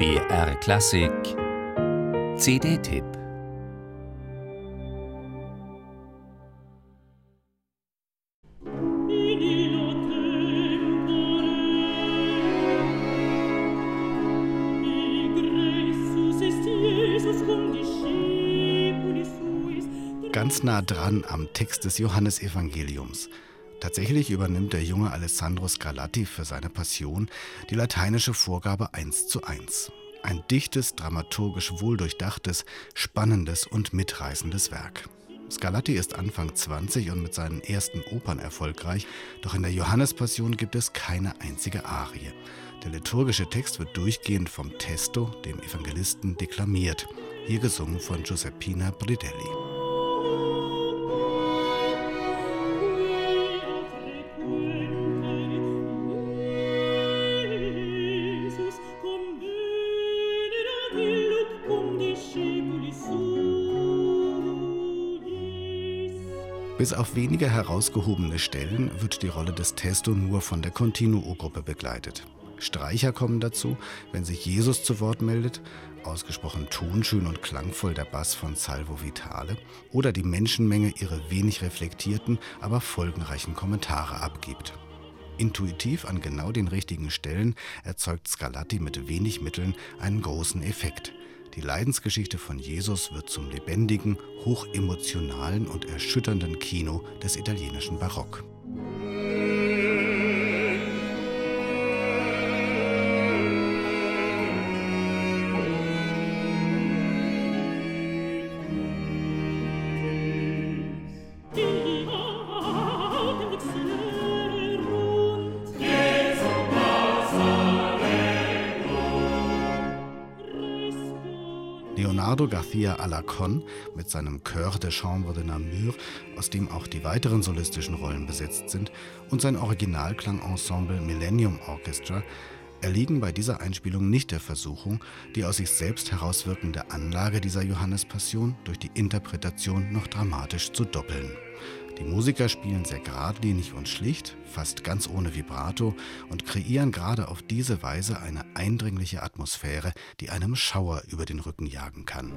BR Klassik CD-Tipp Ganz nah dran am Text des Johannesevangeliums. Tatsächlich übernimmt der junge Alessandro Scarlatti für seine Passion die lateinische Vorgabe 1 zu 1. Ein dichtes, dramaturgisch wohldurchdachtes, spannendes und mitreißendes Werk. Scarlatti ist Anfang 20 und mit seinen ersten Opern erfolgreich, doch in der Johannespassion gibt es keine einzige Arie. Der liturgische Text wird durchgehend vom Testo, dem Evangelisten, deklamiert, hier gesungen von Giuseppina Bridelli. Bis auf wenige herausgehobene Stellen wird die Rolle des Testo nur von der Continuo-Gruppe begleitet. Streicher kommen dazu, wenn sich Jesus zu Wort meldet, ausgesprochen tonschön und klangvoll der Bass von Salvo Vitale oder die Menschenmenge ihre wenig reflektierten, aber folgenreichen Kommentare abgibt. Intuitiv an genau den richtigen Stellen erzeugt Scarlatti mit wenig Mitteln einen großen Effekt. Die Leidensgeschichte von Jesus wird zum lebendigen, hochemotionalen und erschütternden Kino des italienischen Barock. Leonardo García Alarcón mit seinem Chœur de Chambre de Namur, aus dem auch die weiteren solistischen Rollen besetzt sind, und sein Originalklangensemble Millennium Orchestra erliegen bei dieser Einspielung nicht der Versuchung, die aus sich selbst herauswirkende Anlage dieser Johannespassion durch die Interpretation noch dramatisch zu doppeln. Die Musiker spielen sehr geradlinig und schlicht, fast ganz ohne Vibrato und kreieren gerade auf diese Weise eine eindringliche Atmosphäre, die einem Schauer über den Rücken jagen kann.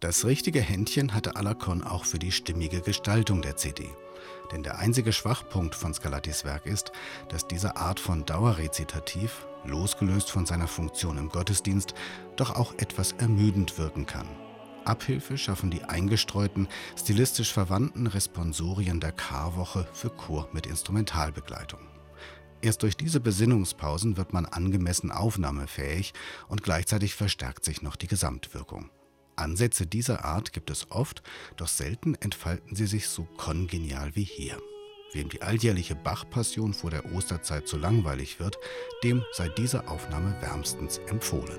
Das richtige Händchen hatte Alacon auch für die stimmige Gestaltung der CD. Denn der einzige Schwachpunkt von Scarlattis Werk ist, dass diese Art von Dauerrezitativ, losgelöst von seiner Funktion im Gottesdienst, doch auch etwas ermüdend wirken kann. Abhilfe schaffen die eingestreuten, stilistisch verwandten Responsorien der Karwoche für Chor mit Instrumentalbegleitung. Erst durch diese Besinnungspausen wird man angemessen aufnahmefähig und gleichzeitig verstärkt sich noch die Gesamtwirkung. Ansätze dieser Art gibt es oft, doch selten entfalten sie sich so kongenial wie hier. Wem die alljährliche Bach-Passion vor der Osterzeit zu langweilig wird, dem sei diese Aufnahme wärmstens empfohlen.